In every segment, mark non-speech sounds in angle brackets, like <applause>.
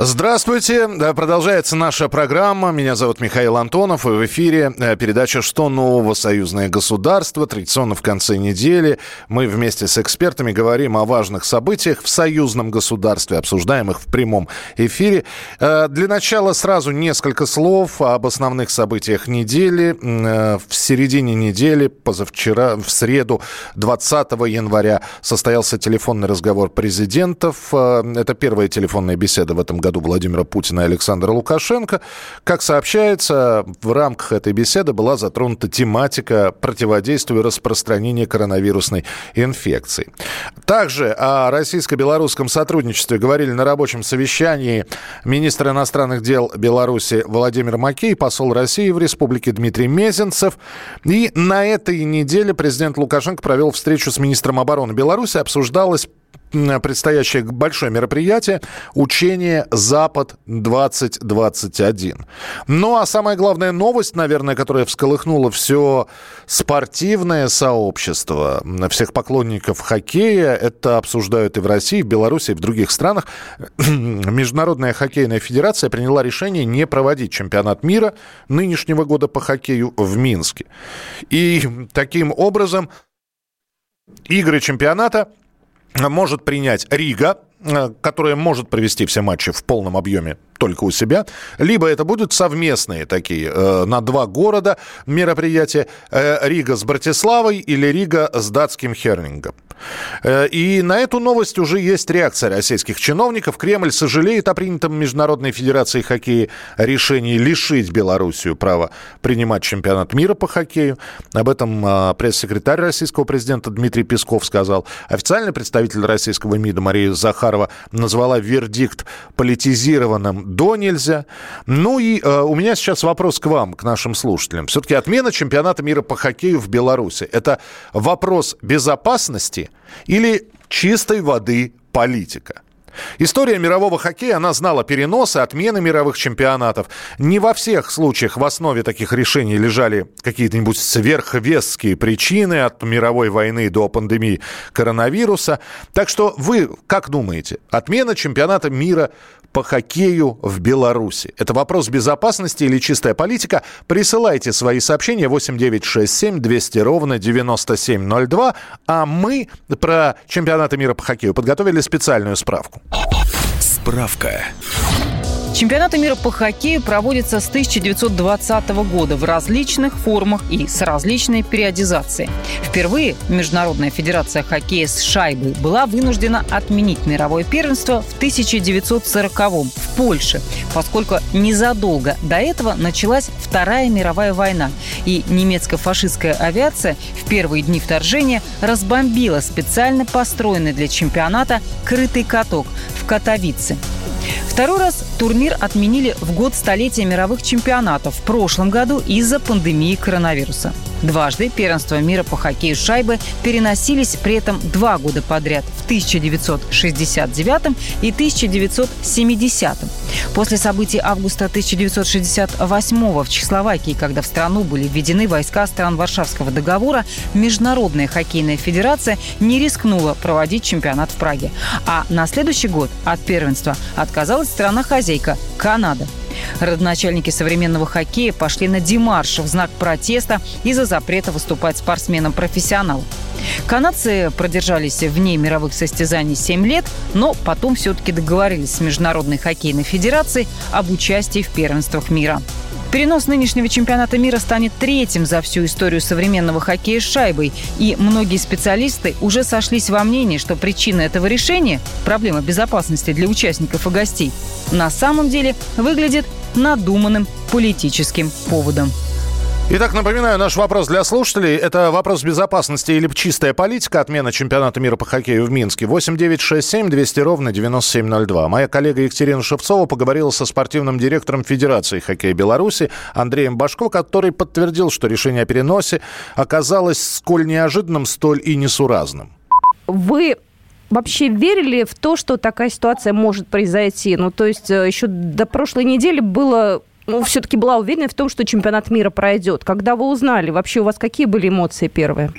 Здравствуйте. Продолжается наша программа. Меня зовут Михаил Антонов. И в эфире э, передача «Что нового? Союзное государство». Традиционно в конце недели мы вместе с экспертами говорим о важных событиях в союзном государстве, обсуждаем их в прямом эфире. Э, для начала сразу несколько слов об основных событиях недели. Э, в середине недели, позавчера, в среду, 20 января, состоялся телефонный разговор президентов. Это первая телефонная беседа в этом году году Владимира Путина и Александра Лукашенко. Как сообщается, в рамках этой беседы была затронута тематика противодействия распространения коронавирусной инфекции. Также о российско-белорусском сотрудничестве говорили на рабочем совещании министр иностранных дел Беларуси Владимир Макей, посол России в республике Дмитрий Мезенцев. И на этой неделе президент Лукашенко провел встречу с министром обороны Беларуси. Обсуждалось предстоящее большое мероприятие учение «Запад-2021». Ну, а самая главная новость, наверное, которая всколыхнула все спортивное сообщество, всех поклонников хоккея, это обсуждают и в России, и в Беларуси, и в других странах. <clears throat> Международная хоккейная федерация приняла решение не проводить чемпионат мира нынешнего года по хоккею в Минске. И таким образом игры чемпионата может принять Рига, э, которая может провести все матчи в полном объеме только у себя, либо это будут совместные такие э, на два города мероприятия э, Рига с Братиславой или Рига с датским Хернингом. Э, и на эту новость уже есть реакция российских чиновников. Кремль сожалеет о принятом Международной Федерацией хоккея решении лишить Белоруссию права принимать чемпионат мира по хоккею. Об этом э, пресс-секретарь российского президента Дмитрий Песков сказал. Официальный представитель российского МИДа Мария Захарова назвала вердикт политизированным до нельзя. Ну и э, у меня сейчас вопрос к вам, к нашим слушателям. Все-таки отмена чемпионата мира по хоккею в Беларуси – это вопрос безопасности или чистой воды политика? История мирового хоккея, она знала переносы, отмены мировых чемпионатов. Не во всех случаях в основе таких решений лежали какие-нибудь сверхвесские причины от мировой войны до пандемии коронавируса. Так что вы как думаете, отмена чемпионата мира по хоккею в Беларуси? Это вопрос безопасности или чистая политика? Присылайте свои сообщения 8967 200 ровно 9702. А мы про чемпионаты мира по хоккею подготовили специальную справку. Справка. Чемпионаты мира по хоккею проводятся с 1920 года в различных формах и с различной периодизацией. Впервые Международная федерация хоккея с шайбой была вынуждена отменить мировое первенство в 1940-м в Польше, поскольку незадолго до этого началась Вторая мировая война, и немецко-фашистская авиация в первые дни вторжения разбомбила специально построенный для чемпионата крытый каток в Катовице. Второй раз турнир отменили в год столетия мировых чемпионатов в прошлом году из-за пандемии коронавируса. Дважды первенства мира по хоккею с шайбы переносились при этом два года подряд в 1969 и 1970. После событий августа 1968 в Чехословакии, когда в страну были введены войска стран Варшавского договора, Международная хоккейная федерация не рискнула проводить чемпионат в Праге. А на следующий год от первенства отказалась страна-хозяйка – Канада. Родоначальники современного хоккея пошли на демарш в знак протеста из-за запрета выступать спортсменам-профессионалам. Канадцы продержались вне мировых состязаний 7 лет, но потом все-таки договорились с Международной хоккейной федерацией об участии в первенствах мира. Перенос нынешнего чемпионата мира станет третьим за всю историю современного хоккея с шайбой. И многие специалисты уже сошлись во мнении, что причина этого решения – проблема безопасности для участников и гостей – на самом деле выглядит надуманным политическим поводом. Итак, напоминаю, наш вопрос для слушателей. Это вопрос безопасности или чистая политика отмена чемпионата мира по хоккею в Минске. 8 9 6 7 200 ровно 9702. Моя коллега Екатерина Шевцова поговорила со спортивным директором Федерации хоккея Беларуси Андреем Башко, который подтвердил, что решение о переносе оказалось сколь неожиданным, столь и несуразным. Вы вообще верили в то, что такая ситуация может произойти? Ну, то есть э, еще до прошлой недели было все-таки была уверена в том, что чемпионат мира пройдет. Когда вы узнали, вообще у вас какие были эмоции первые?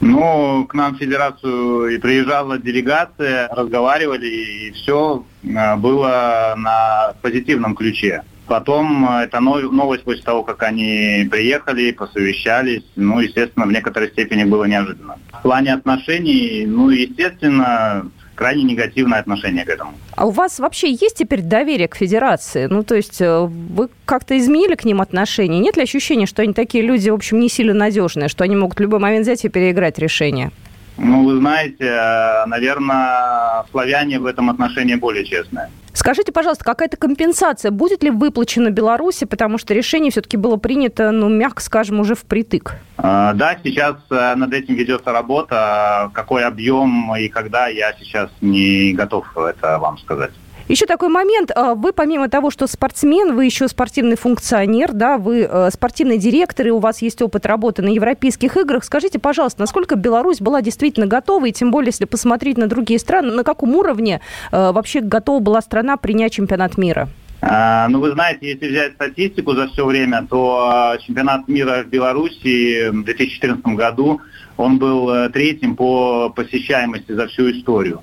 Ну, к нам в федерацию и приезжала делегация, разговаривали, и все э, было на позитивном ключе. Потом э, эта новость после того, как они приехали, посовещались, ну, естественно, в некоторой степени было неожиданно. В плане отношений, ну, естественно, крайне негативное отношение к этому. А у вас вообще есть теперь доверие к федерации? Ну, то есть э, вы как-то изменили к ним отношения? Нет ли ощущения, что они такие люди, в общем, не сильно надежные, что они могут в любой момент взять и переиграть решение? Ну, вы знаете, э, наверное, славяне в этом отношении более честные. Скажите, пожалуйста, какая-то компенсация будет ли выплачена Беларуси, потому что решение все-таки было принято, ну, мягко скажем, уже впритык? А, да, сейчас э, над этим ведется работа. Какой объем и когда, я сейчас не готов это вам сказать. Еще такой момент. А, вы помимо того, что спортсмен, вы еще спортивный функционер, да, вы э, спортивный директор, и у вас есть опыт работы на европейских играх. Скажите, пожалуйста, насколько Беларусь была действительно готова, и тем более, если посмотреть на другие страны, на каком уровне э, вообще готова была страна принять чемпионат мира? А, ну, вы знаете, если взять статистику за все время, то а, чемпионат мира в Беларуси в 2014 году, он был э, третьим по посещаемости за всю историю.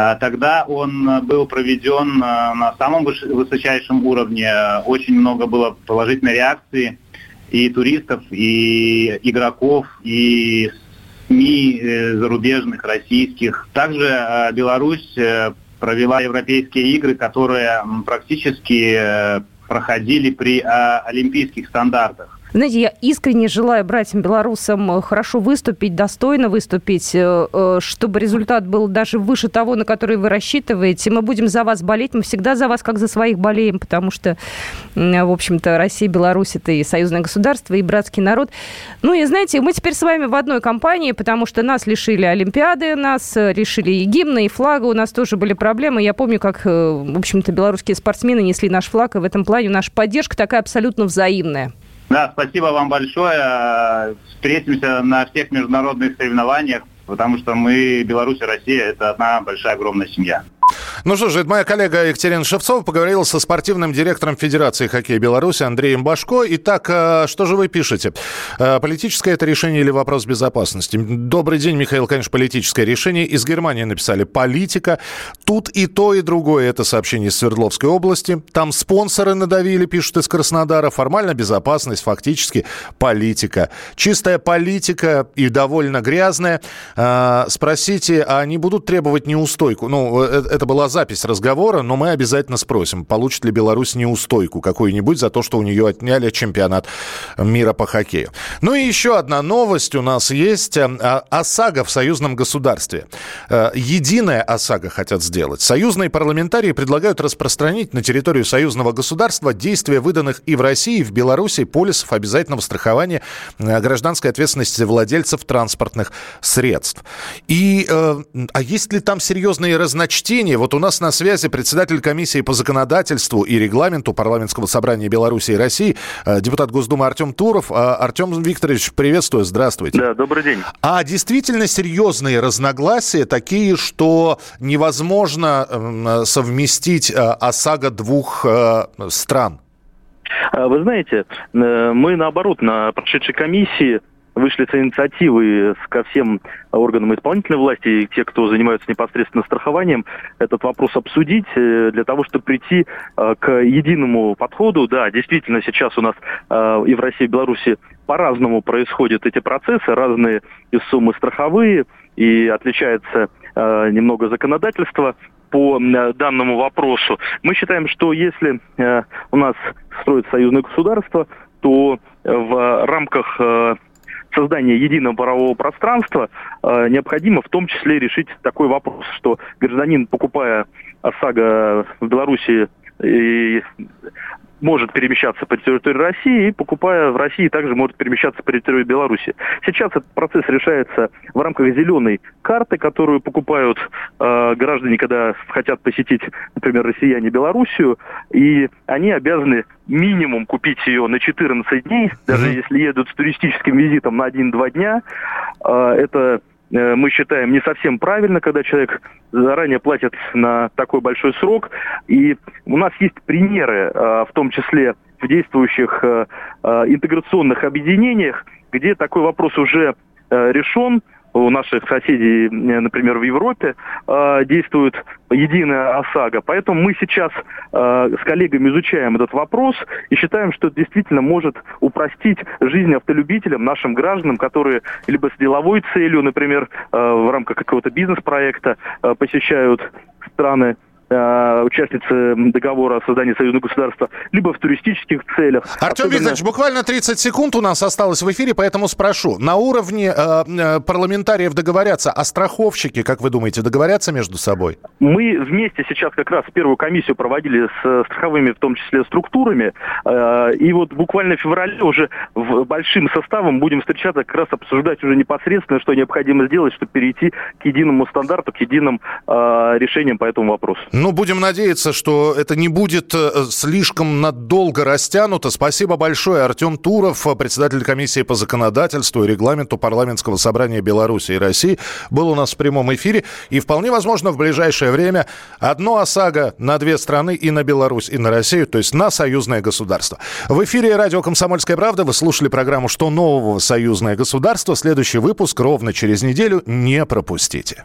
А, тогда он э, был проведен э, на самом высочайшем уровне. Очень много было положительной реакции и туристов, и игроков, и СМИ э, зарубежных, российских. Также Беларусь провела европейские игры, которые практически проходили при олимпийских стандартах. Знаете, я искренне желаю братьям-белорусам э, хорошо выступить, достойно выступить, э, э, чтобы результат был даже выше того, на который вы рассчитываете. Мы будем за вас болеть, мы всегда за вас как за своих болеем, потому что, в общем-то, Россия, Беларусь – это и союзное государство, и братский народ. Ну и, знаете, мы теперь с вами в одной компании, потому что нас лишили Олимпиады, нас решили и гимна, и флага, у нас тоже были проблемы. Я помню, как, в общем-то, белорусские спортсмены несли наш флаг, и в этом плане наша поддержка такая абсолютно взаимная. Да, спасибо вам большое. Встретимся на всех международных соревнованиях, потому что мы, Беларусь и Россия, это одна большая огромная семья. Ну что же, это моя коллега Екатерина Шевцова поговорила со спортивным директором Федерации хоккея Беларуси Андреем Башко. Итак, э, что же вы пишете? Э, политическое это решение или вопрос безопасности? Добрый день, Михаил, конечно, политическое решение. Из Германии написали «политика». Тут и то, и другое. Это сообщение из Свердловской области. Там спонсоры надавили, пишут из Краснодара. Формально безопасность, фактически политика. Чистая политика и довольно грязная. Э, спросите, а они будут требовать неустойку? Ну, это была запись разговора, но мы обязательно спросим, получит ли Беларусь неустойку какую-нибудь за то, что у нее отняли чемпионат мира по хоккею. Ну и еще одна новость у нас есть. Э, а, ОСАГО в союзном государстве. Э, единая ОСАГО хотят сделать. Союзные парламентарии предлагают распространить на территорию союзного государства действия выданных и в России, и в Беларуси полисов обязательного страхования э, гражданской ответственности владельцев транспортных средств. И, а есть ли там серьезные разночтения. Вот у нас на связи председатель комиссии по законодательству и регламенту парламентского собрания Беларуси и России, э, депутат Госдумы Артем Туров. Э, Артем Викторович, приветствую, здравствуйте. Да, добрый день. А действительно серьезные разногласия, такие, что невозможно эм, совместить э, ОСАГО двух стран? Вы знаете, мы наоборот на прошедшей комиссии вышли с инициативой ко всем органам исполнительной власти и те, кто занимаются непосредственно страхованием, этот вопрос обсудить э, для того, чтобы прийти э, к единому подходу. Да, действительно, сейчас у нас э, и в России, и в Беларуси по-разному происходят эти процессы, разные и суммы страховые, и отличается немного законодательство по данному вопросу. Мы считаем, что если у нас строится союзное государство, то в рамках создания единого правового пространства э, необходимо в том числе решить такой вопрос, что гражданин, покупая ОСАГО в Беларуси и может перемещаться по территории России и, покупая в России, также может перемещаться по территории Беларуси. Сейчас этот процесс решается в рамках зеленой карты, которую покупают э, граждане, когда хотят посетить, например, россияне Белоруссию, и они обязаны минимум купить ее на 14 дней, даже mm-hmm. если едут с туристическим визитом на 1-2 дня. Э, это мы считаем не совсем правильно, когда человек заранее платит на такой большой срок. И у нас есть примеры, э, в том числе в действующих э, интеграционных объединениях, где такой вопрос уже решен, у наших соседей, э, например, в Европе э, действует единая ОСАГО. Поэтому мы сейчас э, с коллегами изучаем этот вопрос и считаем, что это действительно может упростить жизнь автолюбителям, нашим гражданам, которые либо с деловой целью, например, в рамках какого-то бизнес-проекта посещают страны участницы договора о создании союзного государства, либо в туристических целях. Артем Особенно... Викторович, буквально 30 секунд у нас осталось в эфире, поэтому спрошу. На уровне э, э, парламентариев договорятся, а страховщики, как вы думаете, договорятся между собой? Мы вместе сейчас как раз первую комиссию проводили с страховыми, в том числе, структурами. Э, и вот буквально в феврале уже в большим составом будем встречаться, как раз обсуждать уже непосредственно, что необходимо сделать, чтобы перейти к единому стандарту, к единым э, решениям по этому вопросу. Ну, будем надеяться, что это не будет э, слишком надолго растянуто. Спасибо большое. Артем Туров, председатель комиссии по законодательству и регламенту парламентского собрания Беларуси и России, был у нас в прямом эфире. И вполне возможно в ближайшее время одно ОСАГО на две страны и на Беларусь, и на Россию, то есть на союзное государство. В эфире радио «Комсомольская правда». Вы слушали программу «Что нового? Союзное государство». Следующий выпуск ровно через неделю. Не пропустите.